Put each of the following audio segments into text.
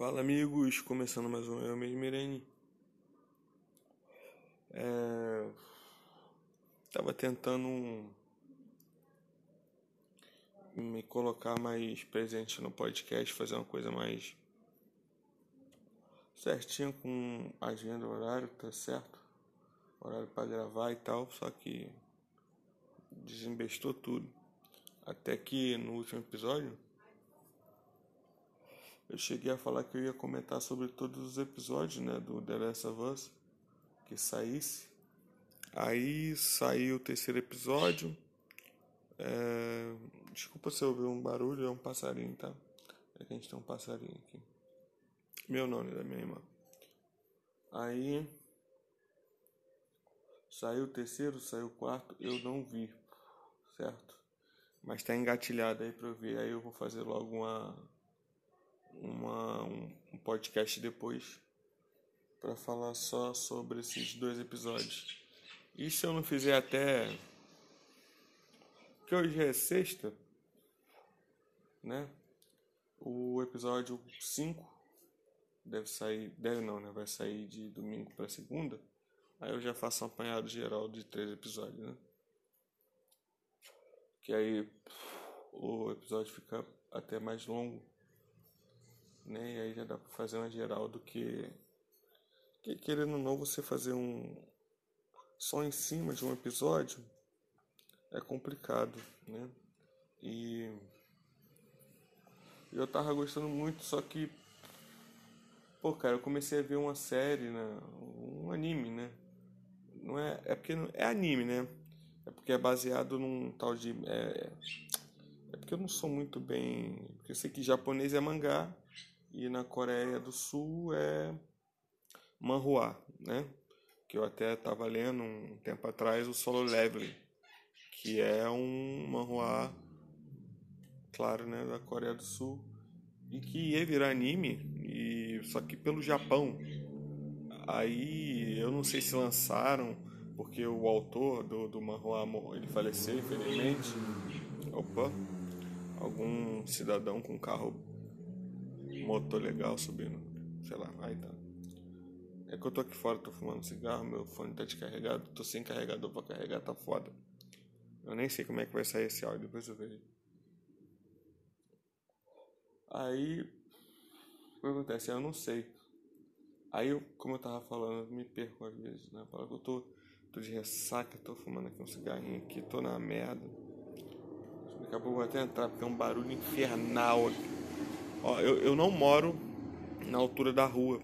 Fala amigos, começando mais um Eu mesmo Irene. É... Tava tentando me colocar mais presente no podcast, fazer uma coisa mais certinha com agenda, horário, tá certo? Horário para gravar e tal, só que desembestou tudo. Até que no último episódio eu cheguei a falar que eu ia comentar sobre todos os episódios, né, do The Last of Us que saísse. Aí saiu o terceiro episódio. É... Desculpa se eu ouvir um barulho, é um passarinho, tá? É que a gente tem um passarinho aqui. Meu nome da minha irmã. Aí saiu o terceiro, saiu o quarto, eu não vi, certo? Mas tá engatilhado aí pra eu ver. Aí eu vou fazer logo uma uma, um, podcast depois para falar só sobre esses dois episódios. E se eu não fizer até. que hoje é sexta, né? O episódio 5 deve sair. Deve não, né? Vai sair de domingo para segunda. Aí eu já faço um apanhado geral de três episódios, né? Que aí o episódio fica até mais longo né? E aí já dá para fazer uma geral do que, que querendo ou não você fazer um só em cima de um episódio é complicado, né? E eu tava gostando muito, só que pô, cara, eu comecei a ver uma série, né? Um anime, né? Não é, é porque é anime, né? É porque é baseado num tal de é, é porque eu não sou muito bem, porque eu sei que japonês é mangá e na Coreia do Sul é manhua, né? Que eu até estava lendo um tempo atrás o Solo Leveling, que é um manhua, claro, né, da Coreia do Sul e que ia virar anime e só que pelo Japão. Aí eu não sei se lançaram porque o autor do, do manhua ele faleceu infelizmente. Opa, algum cidadão com carro motor legal subindo. Sei lá, aí tá. É que eu tô aqui fora, tô fumando cigarro, meu fone tá descarregado, tô sem carregador pra carregar, tá foda. Eu nem sei como é que vai sair esse áudio, depois eu vejo. Aí, o que acontece? Eu não sei. Aí, eu, como eu tava falando, eu me perco às vezes, né? Fala que eu tô, tô de ressaca, tô fumando aqui um cigarrinho aqui, tô na merda. Daqui a pouco vou até entrar, porque é um barulho infernal aqui. Ó, eu, eu não moro na altura da rua,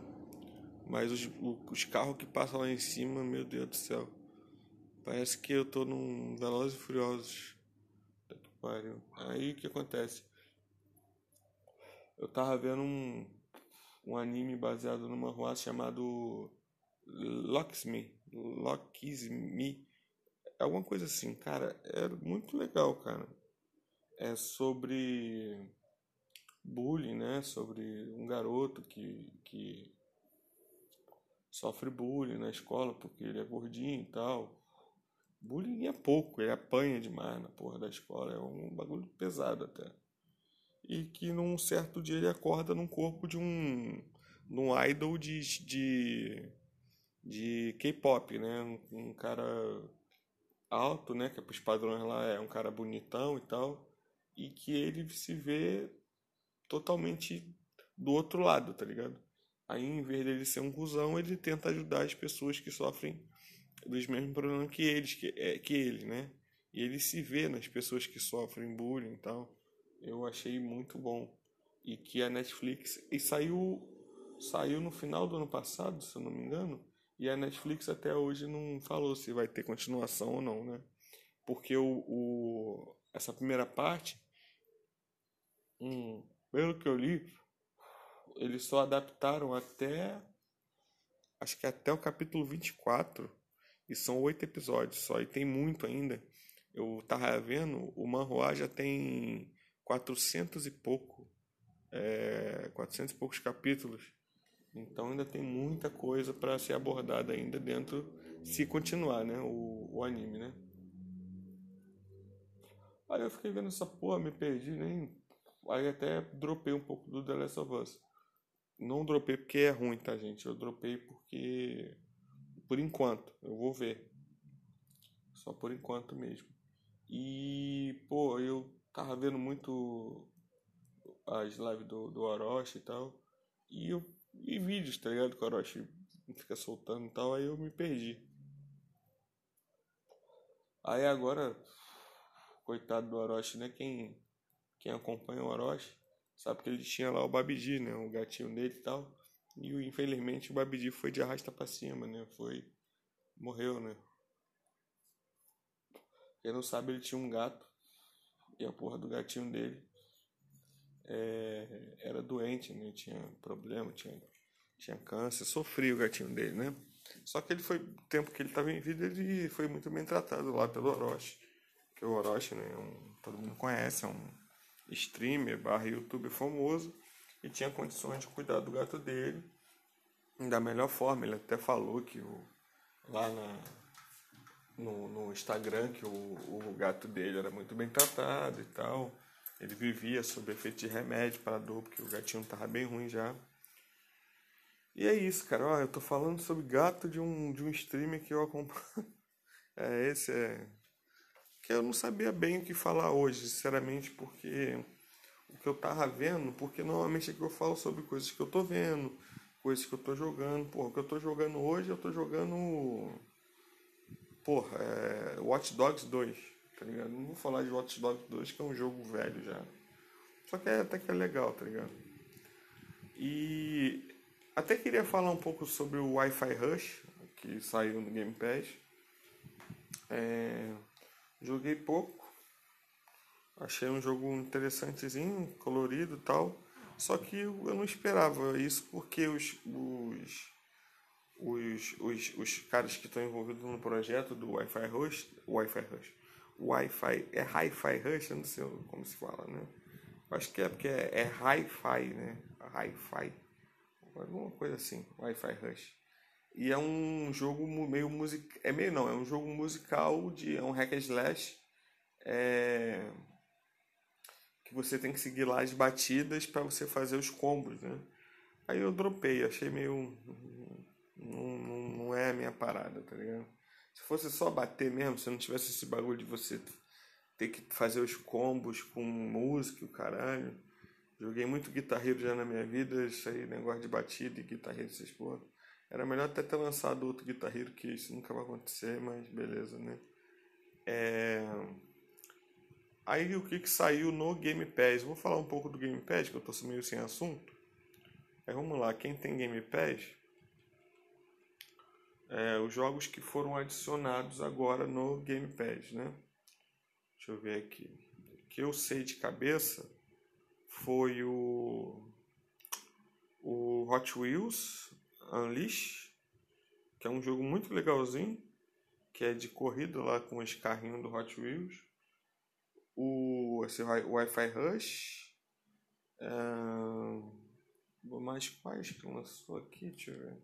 mas os, os carros que passam lá em cima, meu Deus do céu. Parece que eu tô num Velozes e Furiosos. Aí o que acontece? Eu tava vendo um, um anime baseado numa rua chamado Locksme. Locksme. Alguma coisa assim, cara. É muito legal, cara. É sobre bullying, né? Sobre um garoto que, que sofre bullying na escola porque ele é gordinho e tal. Bullying é pouco, ele apanha demais na porra da escola, é um bagulho pesado até. E que num certo dia ele acorda num corpo de um, num idol de, de, de K-pop, né? Um, um, cara alto, né? Que os padrões lá é um cara bonitão e tal. E que ele se vê totalmente do outro lado, tá ligado? Aí, em vez dele ser um cuzão, ele tenta ajudar as pessoas que sofrem dos mesmos problemas que eles, que, é, que ele, né? E ele se vê nas pessoas que sofrem bullying e tal. Eu achei muito bom. E que a Netflix. E saiu, saiu no final do ano passado, se eu não me engano. E a Netflix até hoje não falou se vai ter continuação ou não, né? Porque o, o essa primeira parte. Hum, pelo que eu li, eles só adaptaram até. Acho que até o capítulo 24. E são oito episódios só. E tem muito ainda. Eu tava vendo, o Manhua já tem 400 e pouco. É, 400 e poucos capítulos. Então ainda tem muita coisa para ser abordada ainda dentro, se continuar, né? O, o anime, né? Aí eu fiquei vendo essa porra, me perdi, nem Aí até dropei um pouco do The Last of Us. não dropei porque é ruim, tá, gente? Eu dropei porque. Por enquanto, eu vou ver. Só por enquanto mesmo. E, pô, eu tava vendo muito as lives do, do Orochi e tal. E eu vi vídeos, tá ligado? Que o Orochi fica soltando e tal. Aí eu me perdi. Aí agora, coitado do Orochi, né? Quem, quem acompanha o Orochi sabe que ele tinha lá o Babidi, né? O gatinho dele e tal. E infelizmente o Babidi foi de arrasta pra cima, né? Foi. Morreu, né? Quem não sabe, ele tinha um gato. E a porra do gatinho dele é, era doente, né? Tinha problema, tinha, tinha câncer, sofria o gatinho dele, né? Só que ele foi, o tempo que ele estava em vida, ele foi muito bem tratado lá pelo Orochi. Que o Orochi, né? É um, todo mundo conhece, é um streamer barra youtuber famoso. E tinha condições de cuidar do gato dele da melhor forma. Ele até falou que o, lá na, no, no Instagram que o, o gato dele era muito bem tratado e tal. Ele vivia sob efeito de remédio para dor, porque o gatinho tava bem ruim já. E é isso, cara. Ó, eu tô falando sobre gato de um, de um streamer que eu acompanho. É, esse é. Que eu não sabia bem o que falar hoje, sinceramente, porque o que eu tava vendo, porque normalmente aqui eu falo sobre coisas que eu tô vendo, coisas que eu tô jogando. Porra, o que eu tô jogando hoje, eu tô jogando. Porra, é. Watch Dogs 2 tá ligado? Não vou falar de Watch Dogs 2, que é um jogo velho já. Só que é, até que é legal, tá ligado? E até queria falar um pouco sobre o Wi-Fi Rush, que saiu no Game Pass. É, joguei pouco. Achei um jogo interessantezinho, colorido tal. Só que eu não esperava isso porque os, os, os, os, os caras que estão envolvidos no projeto do Wi-Fi Rush, Wi-Fi Rush, Wi-Fi, é Hi-Fi Rush, não sei como se fala, né? Acho que é porque é, é Hi-Fi, né? Hi-Fi, alguma coisa assim, Wi-Fi Rush. E é um jogo meio musical, é meio não, é um jogo musical de é um hack and slash, é... que você tem que seguir lá as batidas para você fazer os combos, né? Aí eu dropei, achei meio não, não, não é a minha parada, tá ligado? Se fosse só bater mesmo, se não tivesse esse bagulho de você ter que fazer os combos com música o caralho. Joguei muito guitarreiro já na minha vida, isso aí, negócio de batida e guitarreiro, essas porra. Era melhor até ter lançado outro guitarreiro, que isso nunca vai acontecer, mas beleza, né? É... Aí o que, que saiu no Game Pass? Vou falar um pouco do Game Pass, que eu tô meio sem assunto. Aí vamos lá, quem tem Game Pass, é, os jogos que foram adicionados agora no Game Pass, né? Deixa eu ver aqui. O que eu sei de cabeça foi o, o Hot Wheels Unleash, que é um jogo muito legalzinho, que é de corrida lá com os carrinhos do Hot Wheels. O esse Wi-Fi Rush. Mais quais que lançou aqui? Deixa eu ver.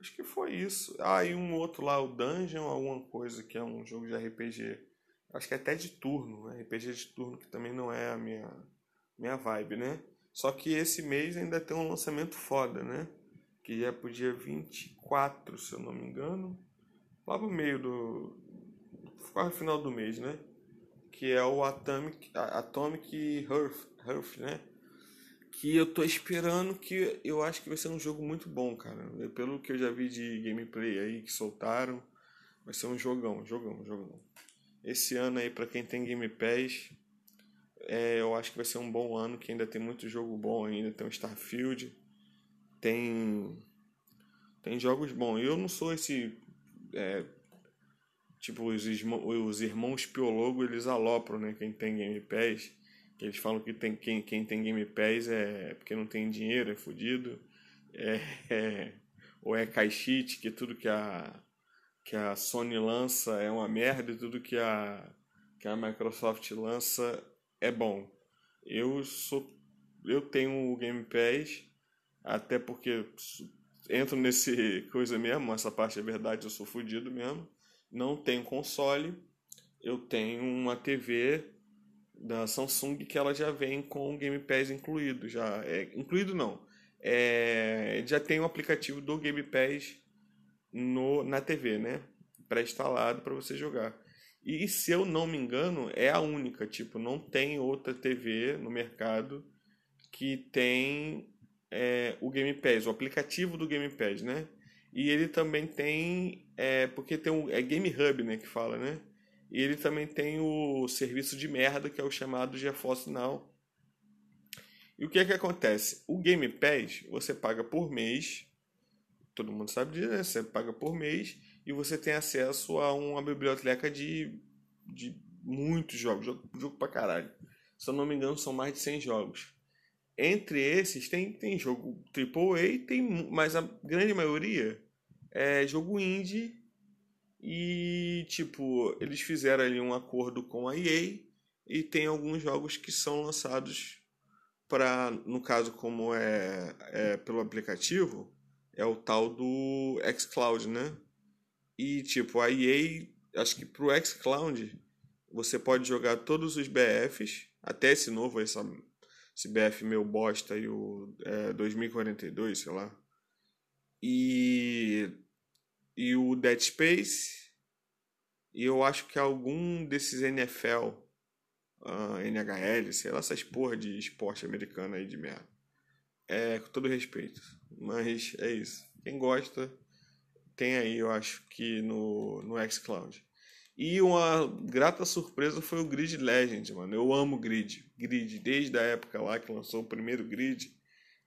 Acho que foi isso. Ah, e um outro lá, o Dungeon, alguma coisa, que é um jogo de RPG. Acho que é até de turno, RPG de turno, que também não é a minha, minha vibe, né? Só que esse mês ainda tem um lançamento foda, né? Que é pro dia 24, se eu não me engano. Lá pro meio do. quase final do mês, né? Que é o Atomic, Atomic Hearth, Hearth né? que eu tô esperando que eu acho que vai ser um jogo muito bom, cara. Pelo que eu já vi de gameplay aí que soltaram, vai ser um jogão, jogão, jogão. Esse ano aí para quem tem Game Pass, é, eu acho que vai ser um bom ano, que ainda tem muito jogo bom ainda, tem o Starfield, tem tem jogos bons. Eu não sou esse é, tipo os, os irmãos Piologo, eles alopram, né, quem tem Game Pass que eles falam que tem, quem, quem tem Game Pass é porque não tem dinheiro, é fodido. É, é, ou é caixite, que tudo que a, que a Sony lança é uma merda e tudo que a, que a Microsoft lança é bom. Eu sou eu tenho o Game Pass, até porque entro nesse coisa mesmo, essa parte é verdade, eu sou fodido mesmo. Não tenho console, eu tenho uma TV da Samsung que ela já vem com o Game Pass incluído já é, incluído não é, já tem o um aplicativo do Game Pass no, na TV né pré-instalado para você jogar e se eu não me engano é a única tipo não tem outra TV no mercado que tem é, o Game Pass o aplicativo do Game Pass né e ele também tem é, porque tem um é Game Hub né que fala né e ele também tem o serviço de merda, que é o chamado GeForce Now. E o que é que acontece? O Game Pass, você paga por mês, todo mundo sabe disso, né? Você paga por mês e você tem acesso a uma biblioteca de, de muitos jogos, jogo, jogo pra caralho. Se eu não me engano, são mais de 100 jogos. Entre esses, tem, tem jogo AAA, tem, mas a grande maioria é jogo indie e, tipo, eles fizeram ali um acordo com a EA e tem alguns jogos que são lançados para, no caso, como é, é pelo aplicativo, é o tal do xCloud, né? E, tipo, a EA, acho que pro xCloud você pode jogar todos os BFs, até esse novo, essa, esse BF meu bosta e o é, 2042, sei lá. E e o Dead Space. E eu acho que algum desses NFL, uh, NHL, sei lá, essas porra de esporte americano aí de merda. É, com todo respeito. Mas é isso. Quem gosta, tem aí, eu acho que no, no xCloud. E uma grata surpresa foi o Grid Legend, mano. Eu amo Grid. Grid, desde a época lá que lançou o primeiro Grid,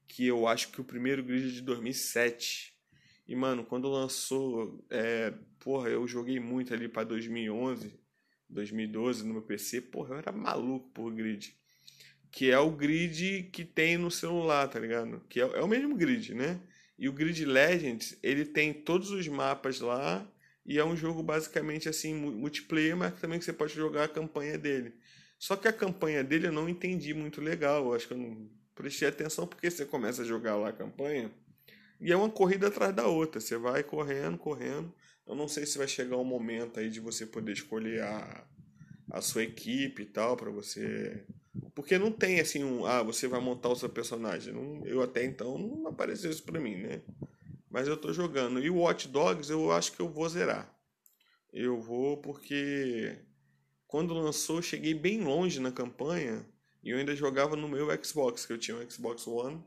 que eu acho que o primeiro Grid é de 2007. E, mano, quando lançou, é, porra, eu joguei muito ali para 2011, 2012 no meu PC, porra, eu era maluco por grid. Que é o grid que tem no celular, tá ligado? Que é, é o mesmo grid, né? E o Grid Legends, ele tem todos os mapas lá e é um jogo basicamente assim, multiplayer, mas também que você pode jogar a campanha dele. Só que a campanha dele eu não entendi muito legal, eu acho que eu não prestei atenção porque você começa a jogar lá a campanha e é uma corrida atrás da outra. Você vai correndo, correndo. Eu não sei se vai chegar um momento aí de você poder escolher a, a sua equipe e tal, para você. Porque não tem assim um. Ah, você vai montar o seu personagem. Não, eu até então não apareceu isso pra mim, né? Mas eu tô jogando. E o Watch Dogs eu acho que eu vou zerar. Eu vou porque. Quando lançou, eu cheguei bem longe na campanha. E eu ainda jogava no meu Xbox, que eu tinha um Xbox One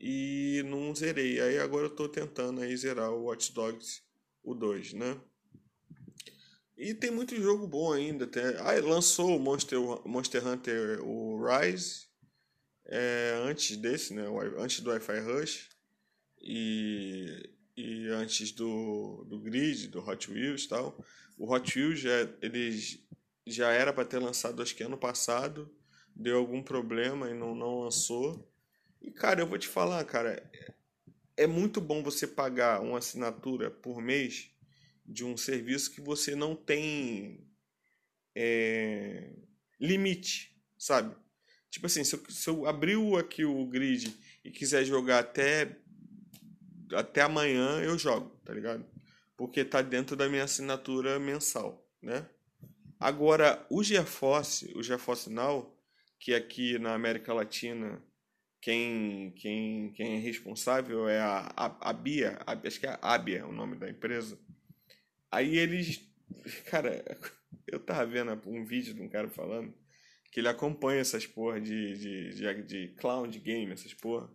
e não zerei. Aí agora eu tô tentando aí zerar o Watch Dogs o 2, né? E tem muito jogo bom ainda. Tem... Ah, lançou o Monster, Monster Hunter o Rise é, antes desse, né? Antes do Wi-Fi Rush e, e antes do, do Grid, do Hot Wheels e tal. O Hot Wheels já, eles já era para ter lançado acho que ano passado, deu algum problema e não, não lançou. E, cara, eu vou te falar, cara, é muito bom você pagar uma assinatura por mês de um serviço que você não tem é, limite, sabe? Tipo assim, se eu, se eu abrir aqui o grid e quiser jogar até, até amanhã, eu jogo, tá ligado? Porque tá dentro da minha assinatura mensal, né? Agora, o GeForce, o GeForce Now, que aqui na América Latina quem, quem, quem é responsável é a, a, a Bia, a, acho que é a Abia o nome da empresa. Aí eles, cara, eu tava vendo um vídeo de um cara falando que ele acompanha essas porra de, de, de, de cloud game, essas porra.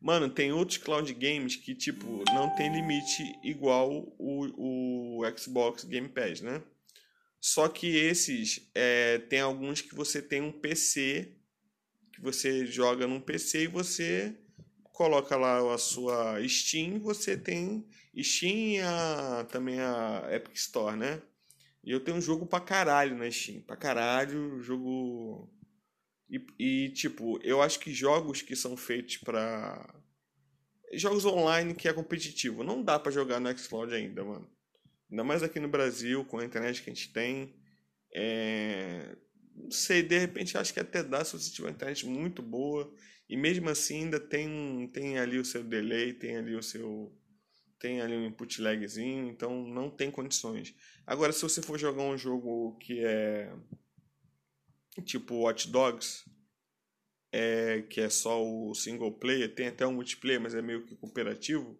Mano, tem outros cloud games que, tipo, não tem limite igual o, o Xbox Game Pass, né? Só que esses, é, tem alguns que você tem um PC que você joga num PC e você coloca lá a sua Steam, você tem Steam e a, também a Epic Store, né? E eu tenho um jogo pra caralho na Steam, pra caralho, jogo... E, e tipo, eu acho que jogos que são feitos pra... Jogos online que é competitivo, não dá para jogar no Xcloud ainda, mano. Ainda mais aqui no Brasil, com a internet que a gente tem. É não sei, de repente acho que até dá se você tiver uma internet muito boa. E mesmo assim ainda tem, tem ali o seu delay, tem ali o seu. Tem ali um input lagzinho, então não tem condições. Agora, se você for jogar um jogo que é. tipo Watch Dogs, é, que é só o single player, tem até um multiplayer, mas é meio que cooperativo,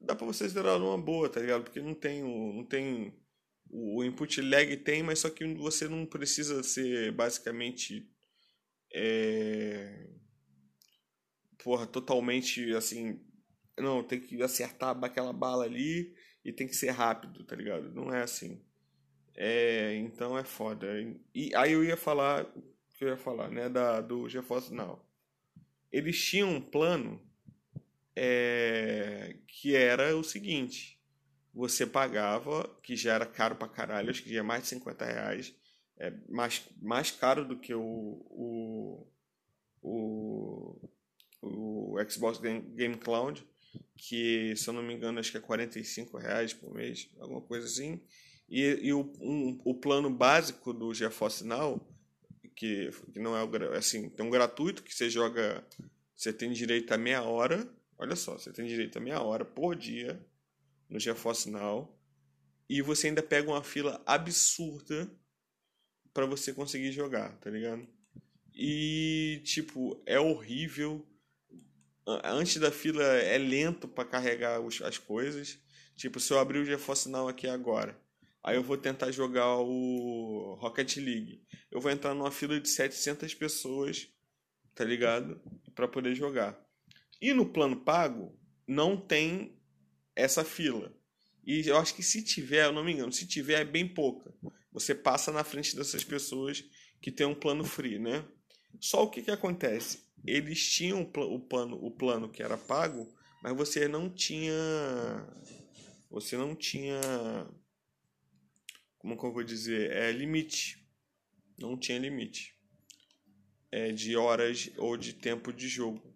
dá pra você zerar numa boa, tá ligado? Porque não tem o, não tem o input lag tem, mas só que você não precisa ser basicamente é, porra, totalmente assim, não, tem que acertar aquela bala ali e tem que ser rápido, tá ligado? Não é assim. É, então é foda. E aí eu ia falar, que eu ia falar, né, da do GeForce Now. Eles tinham um plano é, que era o seguinte: você pagava, que já era caro pra caralho, acho que já é mais de 50 reais, é mais, mais caro do que o, o, o, o Xbox Game, Cloud, que se eu não me engano acho que é 45 reais por mês, alguma coisa assim. E, e o, um, o plano básico do GeForce Now, que, que não é o assim, tem um gratuito que você joga, você tem direito a meia hora Olha só, você tem direito a meia hora por dia no GeForce Now e você ainda pega uma fila absurda para você conseguir jogar, tá ligado? E tipo, é horrível. Antes da fila é lento para carregar os, as coisas. Tipo, se eu abrir o GeForce Now aqui agora, aí eu vou tentar jogar o Rocket League. Eu vou entrar numa fila de 700 pessoas, tá ligado? Para poder jogar. E no plano pago não tem essa fila. E eu acho que se tiver, eu não me engano, se tiver é bem pouca. Você passa na frente dessas pessoas que tem um plano free, né? Só o que, que acontece? Eles tinham o plano, o plano que era pago, mas você não tinha. Você não tinha. Como que eu vou dizer? É limite. Não tinha limite. É de horas ou de tempo de jogo.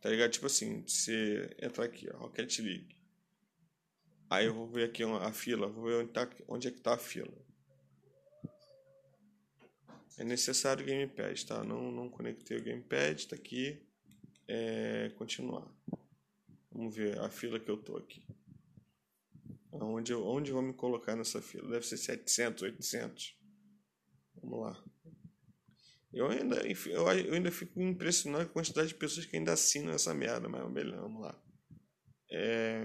Tá ligado? Tipo assim, você entrar aqui, ó, Rocket League. Aí eu vou ver aqui a fila, vou ver onde, tá, onde é que tá a fila. É necessário o gamepad, tá? Não, não conectei o gamepad, tá aqui. É, continuar. Vamos ver a fila que eu tô aqui. Onde eu, onde eu vou me colocar nessa fila? Deve ser 700, 800. Vamos lá. Eu ainda, eu, ainda fico impressionado com a quantidade de pessoas que ainda assinam essa merda, mas beleza, vamos lá. É.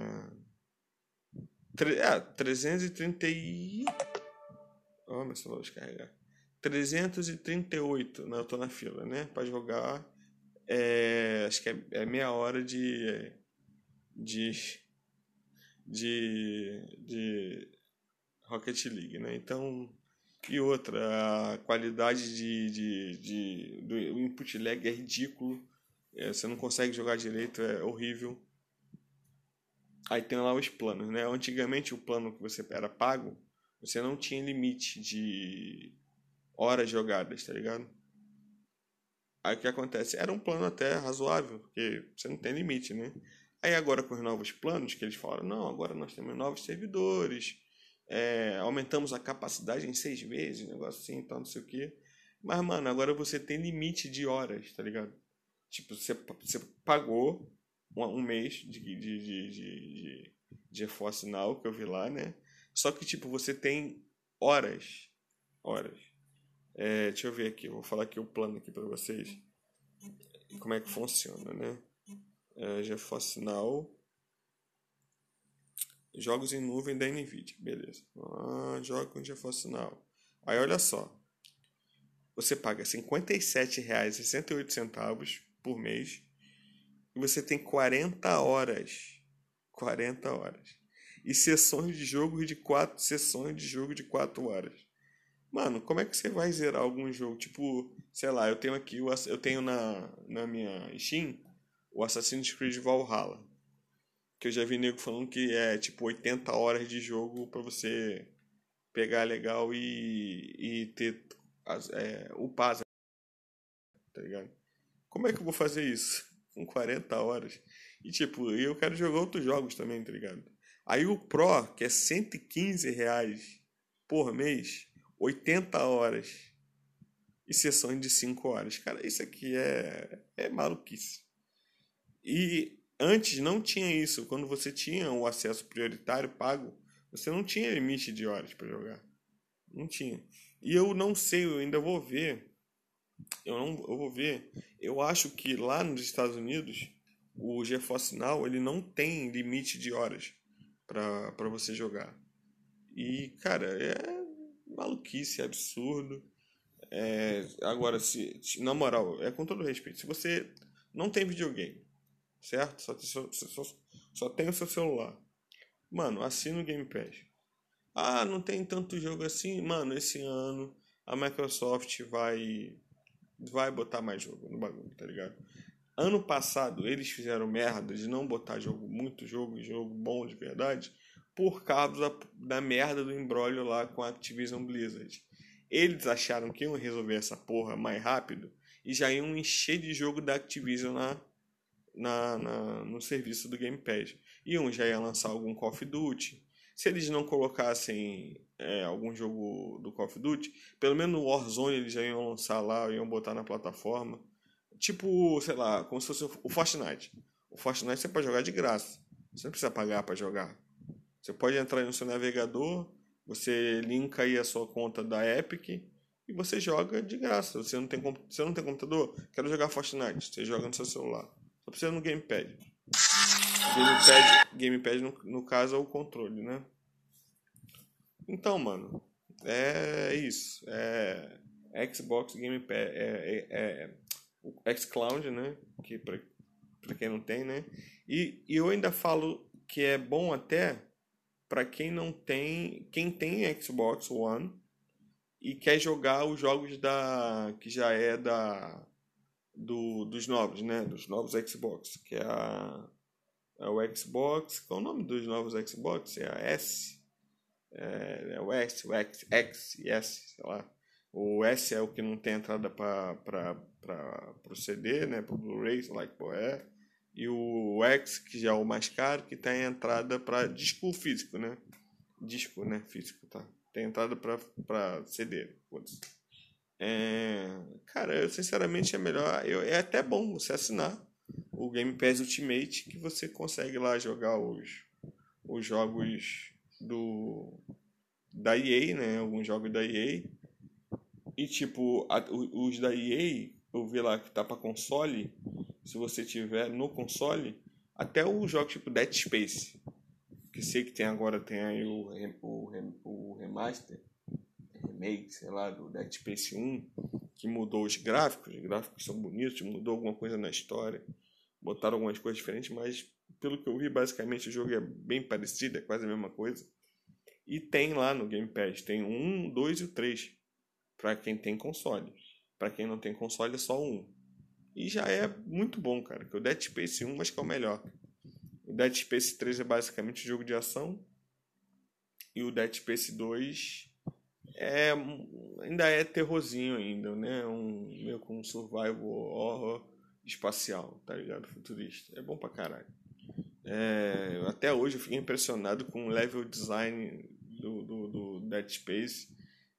é 330 e. Oh, meu celular descarregar. 338, né? Eu tô na fila, né? Pra jogar. É, acho que é, é meia hora de. De. De. De. Rocket League, né? Então e outra, a qualidade de, de, de, do input lag é ridículo. É, você não consegue jogar direito, é horrível. Aí tem lá os planos, né? Antigamente o plano que você era pago, você não tinha limite de horas jogadas, tá ligado? Aí o que acontece? Era um plano até razoável, porque você não tem limite, né? Aí agora com os novos planos que eles falaram, não, agora nós temos novos servidores, é, aumentamos a capacidade em seis meses, negócio assim, então não sei o que. Mas, mano, agora você tem limite de horas, tá ligado? Tipo, você, você pagou um, um mês de, de, de, de, de, de GeForce Now, que eu vi lá, né? Só que, tipo, você tem horas. Horas. É, deixa eu ver aqui, vou falar aqui o plano aqui para vocês. Como é que funciona, né? É, GeForce Now Jogos em nuvem da NVIDIA. Beleza. Ah, joga com GeForce Now. Aí olha só. Você paga R$ 57,68 por mês e você tem 40 horas. 40 horas. E sessões de jogo de 4 sessões de jogo de 4 horas. Mano, como é que você vai zerar algum jogo? Tipo, sei lá, eu tenho aqui, eu tenho na, na minha Steam o Assassin's Creed Valhalla que eu já vi nego falando que é tipo 80 horas de jogo para você pegar legal e, e ter é, upar, tá ligado? Como é que eu vou fazer isso? Com 40 horas. E tipo, eu quero jogar outros jogos também, tá ligado? Aí o Pro, que é 115 reais por mês, 80 horas e sessões de 5 horas. Cara, isso aqui é, é maluquice. E Antes não tinha isso. Quando você tinha o acesso prioritário pago, você não tinha limite de horas para jogar. Não tinha. E eu não sei, eu ainda vou ver eu não eu vou ver. Eu acho que lá nos Estados Unidos o GeForce Now ele não tem limite de horas para você jogar. E cara, é maluquice, absurdo. É, agora, se, na moral, é com todo respeito, se você não tem videogame, certo? Só, só, só, só tem o seu celular. Mano, assina o Game Pass. Ah, não tem tanto jogo assim. Mano, esse ano a Microsoft vai vai botar mais jogo no bagulho, tá ligado? Ano passado eles fizeram merda de não botar jogo, muito jogo, jogo bom de verdade, por causa da, da merda do embrólio lá com a Activision Blizzard. Eles acharam que iam resolver essa porra mais rápido e já iam encher de jogo da Activision na, na, na no serviço do Game Pass. Iam já ia lançar algum Call of Duty. Se eles não colocassem é, algum jogo do Call of Duty, pelo menos no Warzone eles já iam lançar lá, iam botar na plataforma. Tipo, sei lá, como se fosse o Fortnite. O Fortnite você pode jogar de graça. Você não precisa pagar para jogar. Você pode entrar no seu navegador, você linka aí a sua conta da Epic e você joga de graça. Você não tem, você não tem computador? Quero jogar Fortnite. Você joga no seu celular. Só precisa no Gamepad. Gamepad, Gamepad no, no caso é o controle, né? Então, mano, é isso. É Xbox Game Pass, é, é, é o xCloud, né? Que para quem não tem, né? E, e eu ainda falo que é bom até para quem não tem, quem tem Xbox One e quer jogar os jogos da que já é da do, dos novos, né? Dos novos Xbox, que é, a, é o Xbox. Qual é o nome dos novos Xbox? É a S. É, é o S, o X, X e S, sei lá. O S é o que não tem entrada para o CD, né? Para o Blu-ray, sei lá que é. E o X, que já é o mais caro, que tem entrada para disco físico, né? Disco, né? Físico, tá? Tem entrada para CD. É... Cara, eu sinceramente é melhor. Eu, é até bom você assinar o Game Pass Ultimate, que você consegue lá jogar os, os jogos do da EA, né? Alguns jogos da EA e tipo, a, os da EA, eu vi lá que tá para console, se você tiver no console, até os jogos tipo Dead Space, que sei que tem agora, tem aí o, o, o remaster, remake, sei lá, do Dead Space 1, que mudou os gráficos, os gráficos são bonitos, mudou alguma coisa na história, botaram algumas coisas diferentes, mas pelo que eu vi, basicamente o jogo é bem parecido, é quase a mesma coisa. E tem lá no Game Pass, tem um, dois e o três para quem tem console. Para quem não tem console é só um. E já é muito bom, cara. Que o Dead Space 1 acho que é o melhor. O Dead Space 3 é basicamente um jogo de ação. E o Dead Space 2 é, ainda é terrorzinho ainda, né? Um, meio com um survival horror espacial, tá ligado? Futurista. É bom pra caralho. É, até hoje eu fiquei impressionado com o level design do, do, do Dead Space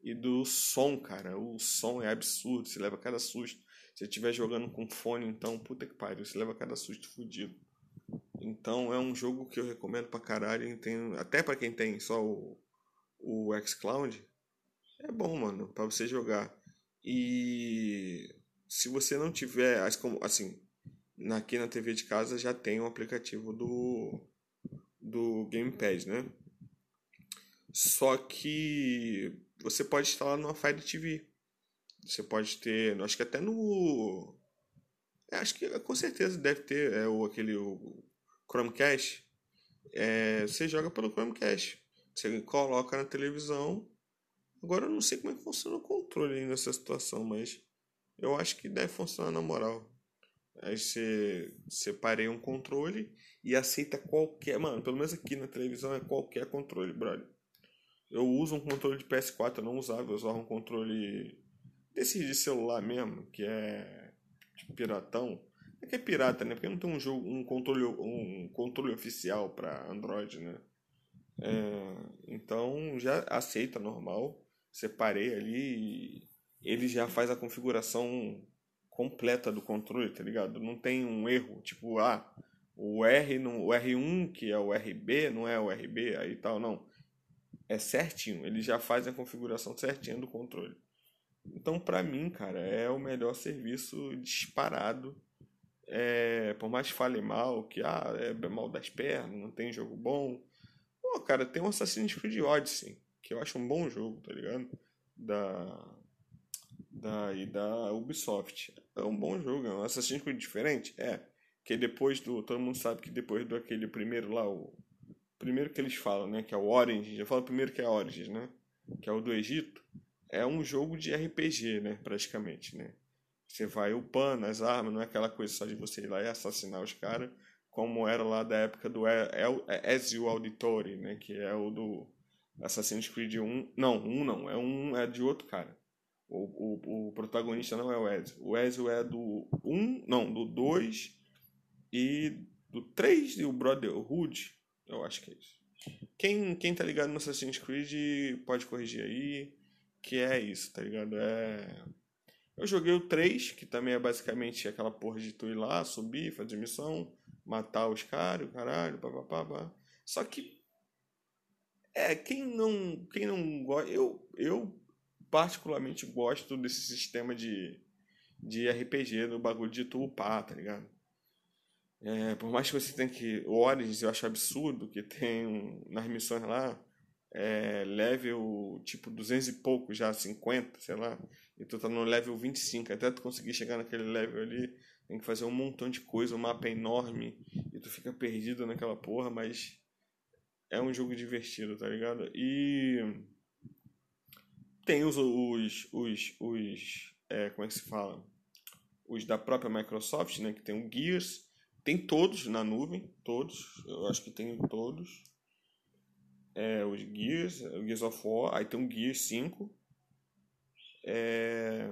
e do som, cara. O som é absurdo, você leva cada susto. Se estiver jogando com fone, então, puta que pariu, você leva cada susto fudido. Então é um jogo que eu recomendo pra caralho. Tem, até pra quem tem só o, o xCloud. É bom, mano, pra você jogar. E se você não tiver, assim, aqui na TV de casa já tem o um aplicativo do, do Game Pass, né? Só que você pode instalar numa Fire TV. Você pode ter, acho que até no. É, acho que com certeza deve ter é, o, aquele o Chromecast. É, você joga pelo Chromecast. Você coloca na televisão. Agora eu não sei como é que funciona o controle nessa situação, mas eu acho que deve funcionar na moral. Aí você separei um controle e aceita qualquer. Mano, pelo menos aqui na televisão é qualquer controle, brother. Eu uso um controle de PS4, eu não usava, eu usava um controle desse de celular mesmo, que é piratão. É que é pirata, né? Porque não tem um jogo, um controle, um controle oficial para Android, né? É, então já aceita normal. Separei ali ele já faz a configuração completa do controle, tá ligado? Não tem um erro, tipo, ah, o R no, o R1, que é o RB, não é o RB, aí tal, não é certinho, ele já faz a configuração certinha do controle. Então, pra mim, cara, é o melhor serviço disparado. É, por mais que fale mal, que ah, é mal das pernas, não tem jogo bom. Pô, cara, tem o Assassin's Creed Odyssey, que eu acho um bom jogo, tá ligado? Da, da, e da Ubisoft. É um bom jogo, é um Assassin's Creed diferente? É. Que depois do. Todo mundo sabe que depois do aquele primeiro lá, o. Primeiro que eles falam, né? Que é o Origins. Já falo primeiro que é Origins, né? Que é o do Egito. É um jogo de RPG, né? Praticamente, né? Você vai upando as armas, não é aquela coisa só de você ir lá e assassinar os caras, como era lá da época do Ezio Auditore, né? Que é o do Assassin's Creed 1. Não, um não, é um é de outro cara. O, o, o protagonista não é o Ezio. O Ezio é do 1, não, do 2 e do 3 e o Brotherhood. Eu acho que é isso. Quem, quem tá ligado no Assassin's Creed pode corrigir aí. Que é isso, tá ligado? É. Eu joguei o 3, que também é basicamente aquela porra de tu ir lá, subir, fazer missão, matar os caras, caralho, papapá. Só que. É, quem não. Quem não gosta. Eu, eu particularmente gosto desse sistema de, de RPG, do bagulho de tu upar, tá ligado? É, por mais que você tenha que. O Origins eu acho absurdo que tem nas missões lá é, level tipo 200 e pouco já, 50, sei lá. E tu tá no level 25. Até tu conseguir chegar naquele level ali, tem que fazer um montão de coisa, o mapa é enorme e tu fica perdido naquela porra, mas é um jogo divertido, tá ligado? E tem os, os, os, os é, como é que se fala? Os da própria Microsoft, né? Que tem o Gears. Tem todos na nuvem, todos. Eu acho que tem todos. É, os Gears, o Gears of War. Aí tem o Gears 5. É,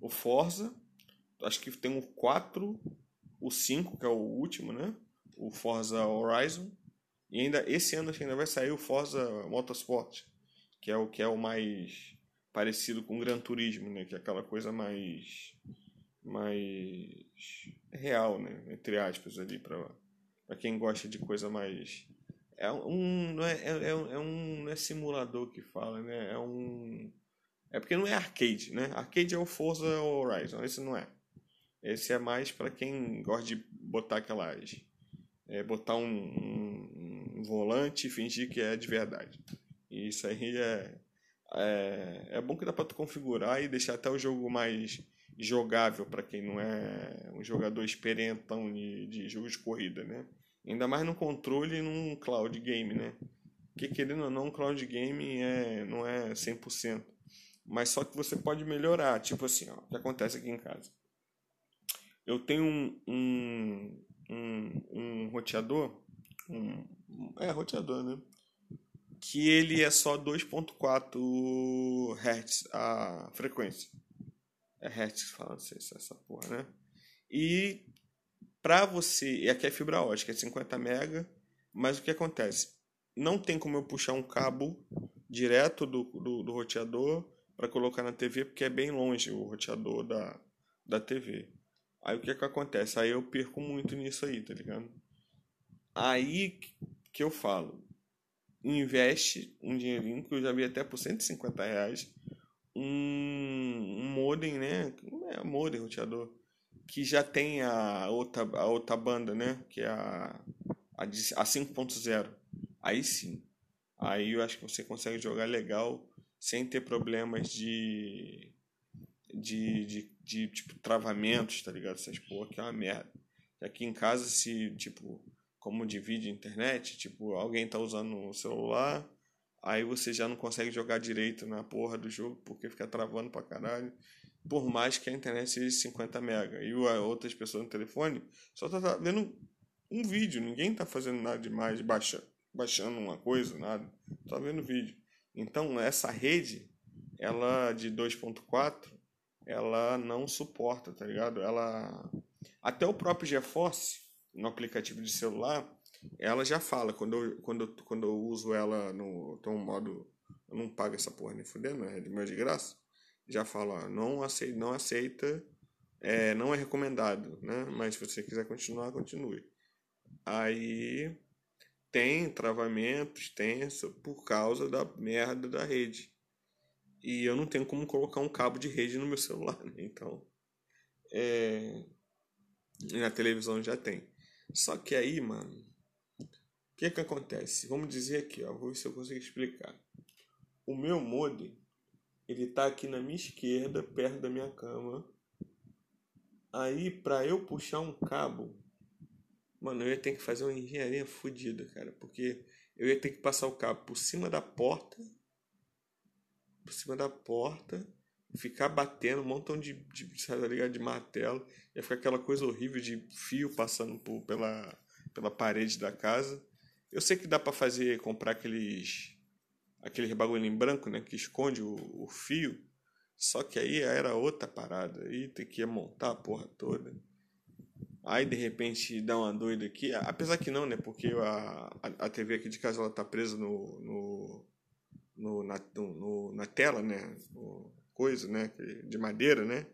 o Forza. Acho que tem o 4. O 5, que é o último, né? O Forza Horizon. E ainda esse ano ainda vai sair o Forza Motorsport que é o que é o mais parecido com o Gran Turismo, né? Que é aquela coisa mais mais real, né? Entre aspas ali para para quem gosta de coisa mais é um não é, é, é, é um não é simulador que fala, né? É um é porque não é arcade, né? Arcade é o Forza Horizon, esse não é. Esse é mais para quem gosta de botar aquelas é, botar um, um, um volante e fingir que é de verdade. E isso aí é, é, é bom que dá para tu configurar e deixar até o jogo mais jogável para quem não é um jogador experientão de, de jogo de corrida, né? Ainda mais no controle e num cloud game, né? Porque querendo ou não, cloud game é, não é 100%. Mas só que você pode melhorar. Tipo assim, ó, o que acontece aqui em casa. Eu tenho um, um, um, um roteador. Um, é, roteador, né? que ele é só 2.4 Hz a frequência. É Hz que fala, não sei se é essa porra, né? E para você, e aqui é fibra ótica, é 50 mega, mas o que acontece? Não tem como eu puxar um cabo direto do, do, do roteador para colocar na TV, porque é bem longe o roteador da, da TV. Aí o que que acontece? Aí eu perco muito nisso aí, tá ligado? Aí que eu falo, investe um dinheirinho, que eu já vi até por 150 reais, um, um modem, né? É modem, roteador, que já tem a outra, a outra banda, né? Que é a, a, a 5.0. Aí sim. Aí eu acho que você consegue jogar legal sem ter problemas de. de, de, de tipo, travamentos, tá ligado? Essas porra que é uma merda. Aqui em casa, se, tipo, como divide a internet, tipo, alguém tá usando o celular, aí você já não consegue jogar direito na porra do jogo porque fica travando pra caralho. Por mais que a internet seja 50 mega. E outras pessoas no telefone só tá vendo um vídeo, ninguém tá fazendo nada demais, baixa, baixando uma coisa, nada. Tá vendo vídeo. Então, essa rede, ela de 2.4, ela não suporta, tá ligado? Ela até o próprio GeForce no aplicativo de celular, ela já fala. Quando eu, quando eu, quando eu uso ela no. Um modo. Eu não pago essa porra nem fudendo, é de meu de graça. Já fala, não aceita, não aceita, é, não é recomendado, né? Mas se você quiser continuar, continue. Aí tem travamentos tenso por causa da merda da rede. E eu não tenho como colocar um cabo de rede no meu celular, né? Então. É... Na televisão já tem. Só que aí, mano. O que que acontece? Vamos dizer aqui, ó. Vou ver se eu consigo explicar. O meu modem, ele tá aqui na minha esquerda, perto da minha cama. Aí, pra eu puxar um cabo, mano, eu ia ter que fazer uma engenharia fodida, cara. Porque eu ia ter que passar o cabo por cima da porta por cima da porta, ficar batendo um montão de, de, tá ligado? de martelo, ia ficar aquela coisa horrível de fio passando por, pela, pela parede da casa. Eu sei que dá para fazer, comprar aqueles aquele bagulho em branco, né, que esconde o, o fio. Só que aí era outra parada, aí tem que montar a porra toda. Aí de repente dá uma doida aqui, apesar que não, né, porque a, a, TV aqui de casa ela tá presa no, no no, na, no, na tela, né? Coisa, né? De madeira, né?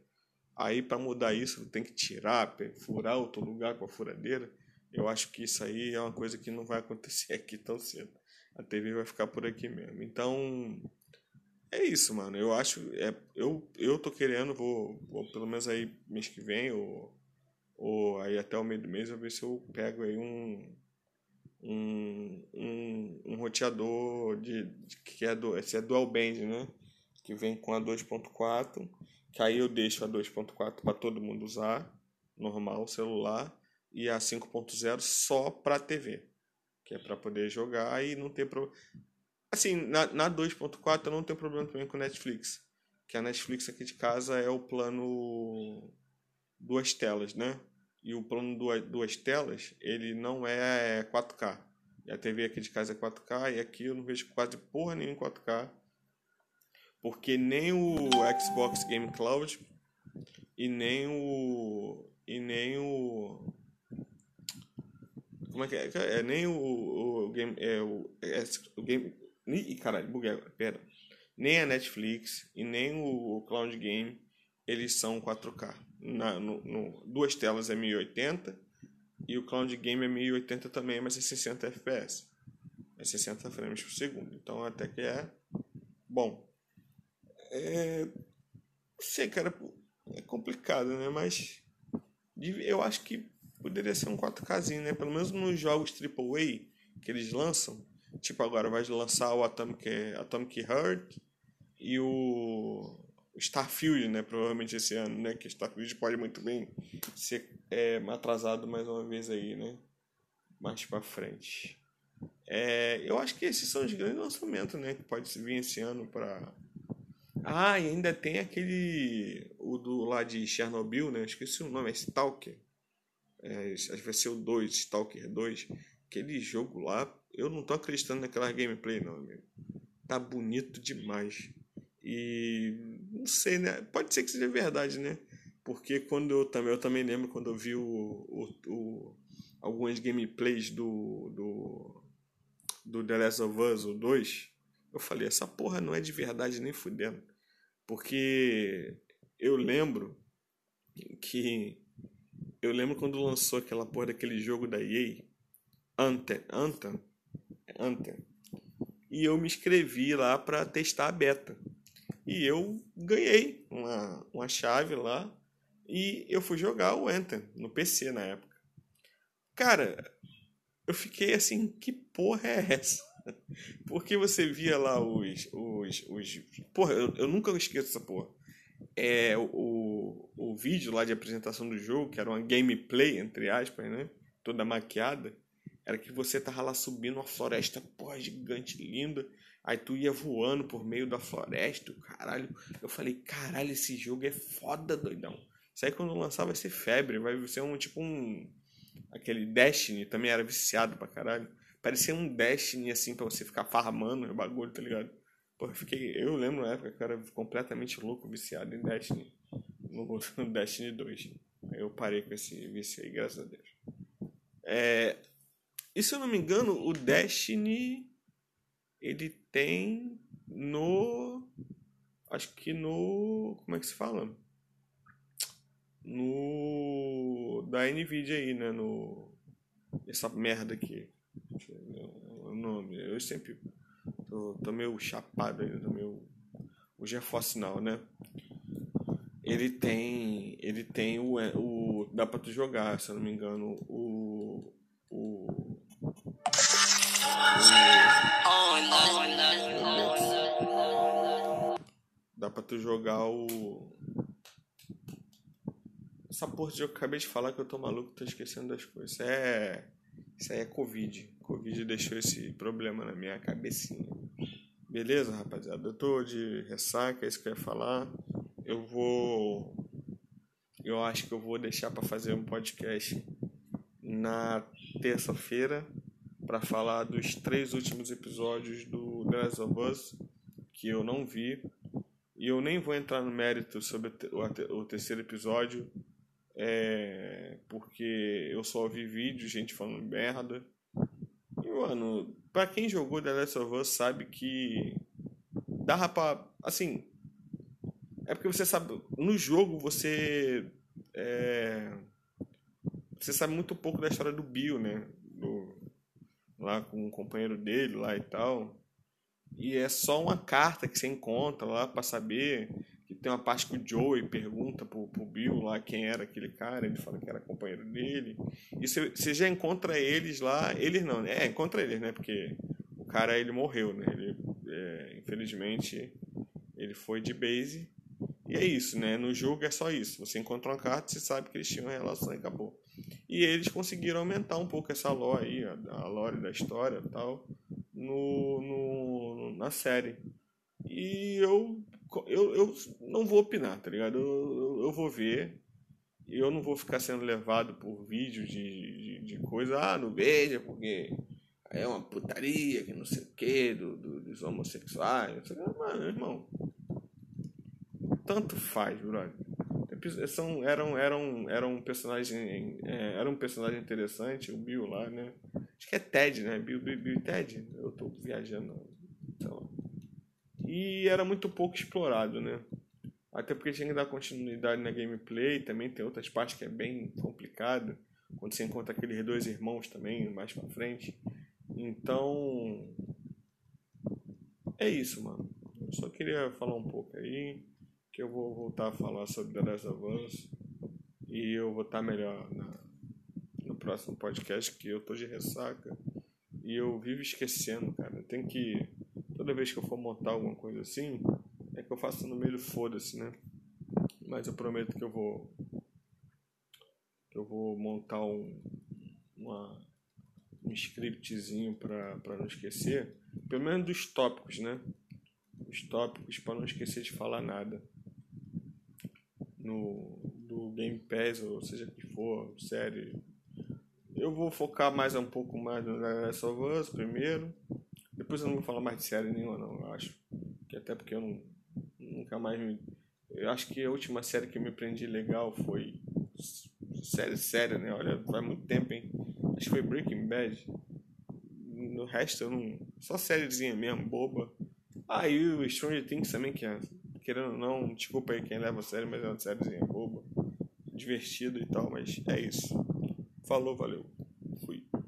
Aí para mudar isso tem que tirar, furar outro lugar com a furadeira. Eu acho que isso aí é uma coisa que não vai acontecer aqui tão cedo. A TV vai ficar por aqui mesmo. Então é isso, mano. Eu acho, é, eu eu tô querendo, vou, vou pelo menos aí mês que vem ou, ou aí até o meio do mês eu ver se eu pego aí um um, um, um roteador de, de, que é do esse é dual band, né? Que vem com a 2.4, que aí eu deixo a 2.4 para todo mundo usar, normal, celular, e a 5.0 só para TV, que é para poder jogar e não ter problema. Assim, na, na 2.4 eu não tenho problema também com Netflix, que a Netflix aqui de casa é o plano duas telas, né? e o plano duas, duas telas, ele não é 4K. E a TV aqui de casa é 4K e aqui eu não vejo quase porra nenhuma em 4K. Porque nem o Xbox Game Cloud e nem o e nem o como é que é? é nem o, o game é o, é, o game Ih, caralho, buguei agora, pera. Nem a Netflix e nem o, o Cloud Game eles são 4K na, no, no, duas telas é 1080 e o Cloud Game é 1080 também, mas é 60 FPS. É 60 frames por segundo. Então até que é bom. É, não sei, cara, é complicado, né? Mas eu acho que poderia ser um 4Kzinho, né? Pelo menos nos jogos AAA que eles lançam. Tipo, agora vai lançar o Atomic, Atomic Heart e o Starfield, né? Provavelmente esse ano, né? Que Starfield pode muito bem ser é, atrasado mais uma vez aí, né? Mais para frente. É, eu acho que esses são os grandes lançamentos, né? Que pode vir esse ano para. Ah, e ainda tem aquele. O do lá de Chernobyl, né? Esqueci o nome, é Stalker. É, acho que vai ser o 2, Stalker 2. Aquele jogo lá, eu não tô acreditando naquela gameplay, não, amigo. Tá bonito demais. E não sei, né? Pode ser que seja verdade, né? Porque quando eu também, eu também lembro quando eu vi o, o, o algumas gameplays do, do, do The Last of Us, o 2, eu falei, essa porra não é de verdade nem fudendo. Porque eu lembro que. Eu lembro quando lançou aquela porra daquele jogo da EA, Anthem, Anthem, Anthem. E eu me inscrevi lá para testar a beta. E eu ganhei uma, uma chave lá e eu fui jogar o Anthem no PC na época. Cara, eu fiquei assim, que porra é essa? Porque você via lá os. os, os... Porra, eu, eu nunca esqueço essa porra. É o, o vídeo lá de apresentação do jogo, que era uma gameplay, entre aspas, né? Toda maquiada. Era que você tava lá subindo uma floresta, porra, gigante, linda. Aí tu ia voando por meio da floresta, caralho. Eu falei, caralho, esse jogo é foda, doidão. Isso aí quando lançar vai ser febre, vai ser um tipo um. Aquele Destiny também era viciado pra caralho. Parecia um Destiny assim pra você ficar farmando o bagulho, tá ligado? Pô, eu fiquei. Eu lembro na época que eu era completamente louco, viciado em Destiny. No, no Destiny 2. Aí eu parei com esse vício aí, graças a Deus. É, e se eu não me engano, o Destiny ele tem no. Acho que no. Como é que se fala? No. Da Nvidia aí, né? No. Essa merda aqui. O nome. Eu sempre. Tô, tô meio chapado ainda, tô meio. o GeForce Now, né? Ele tem, ele tem o, o dá para tu jogar, se eu não me engano, o o, o dá para tu jogar o essa porra de eu acabei de falar que eu tô maluco, tô esquecendo das coisas. Isso é isso aí é Covid. Covid deixou esse problema na minha cabecinha. Beleza, rapaziada? Eu tô de ressaca, é isso que eu ia falar. Eu vou. Eu acho que eu vou deixar para fazer um podcast na terça-feira para falar dos três últimos episódios do The Last of Us que eu não vi. E eu nem vou entrar no mérito sobre o terceiro episódio, é, porque eu só vi vídeo, gente falando merda. E, mano, Pra quem jogou The Last of Us sabe que dava pra. Assim. É porque você sabe. No jogo você. É, você sabe muito pouco da história do Bill, né? Do, lá com o companheiro dele lá e tal. E é só uma carta que você encontra lá para saber tem uma parte que o Joey pergunta pro, pro Bill lá quem era aquele cara, ele fala que era companheiro dele. E você, já encontra eles lá, eles não, é, encontra eles, né? Porque o cara ele morreu, né? Ele, é, infelizmente, ele foi de base. E é isso, né? No jogo é só isso. Você encontra uma carta, você sabe que eles tinham relação e acabou. E eles conseguiram aumentar um pouco essa lore aí, a, a lore da história e tal, no, no, na série. E eu eu, eu não vou opinar, tá ligado? Eu, eu, vou ver. E eu não vou ficar sendo levado por vídeos de, de, de, coisa. Ah, não veja, porque é uma putaria, que não sei o que, do, do, dos homossexuais. Mano, irmão. Tanto faz, brother. São, eram, eram, eram um personagem. É, era um personagem interessante, o Bill lá, né? Acho que é Ted, né? Bill, Bill, Bill Ted? Eu tô viajando. E era muito pouco explorado, né? Até porque tinha que dar continuidade na gameplay, também tem outras partes que é bem complicado, quando você encontra aqueles dois irmãos também, mais pra frente. Então, é isso, mano. Eu só queria falar um pouco aí, que eu vou voltar a falar sobre The Last of Us, e eu vou estar melhor na, no próximo podcast, que eu tô de ressaca, e eu vivo esquecendo, cara. Tem que toda vez que eu for montar alguma coisa assim, é que eu faço no meio foda-se, né? Mas eu prometo que eu vou que eu vou montar um uma, um scriptzinho para não esquecer, pelo menos dos tópicos, né? Os tópicos para não esquecer de falar nada. No do Game Pass, ou seja que for, série. Eu vou focar mais um pouco mais no Last of Us primeiro depois eu não vou falar mais de série nenhuma, não, eu acho. Que até porque eu não, nunca mais me. Eu acho que a última série que eu me prendi legal foi. Série séria, né? Olha, faz muito tempo, hein? Acho que foi Breaking Bad. No resto eu não. Só sériezinha mesmo, boba. Ah, e o Stranger Things também, que é. Querendo ou não, desculpa aí quem leva a série, mas é uma sériezinha boba. Divertida e tal, mas é isso. Falou, valeu.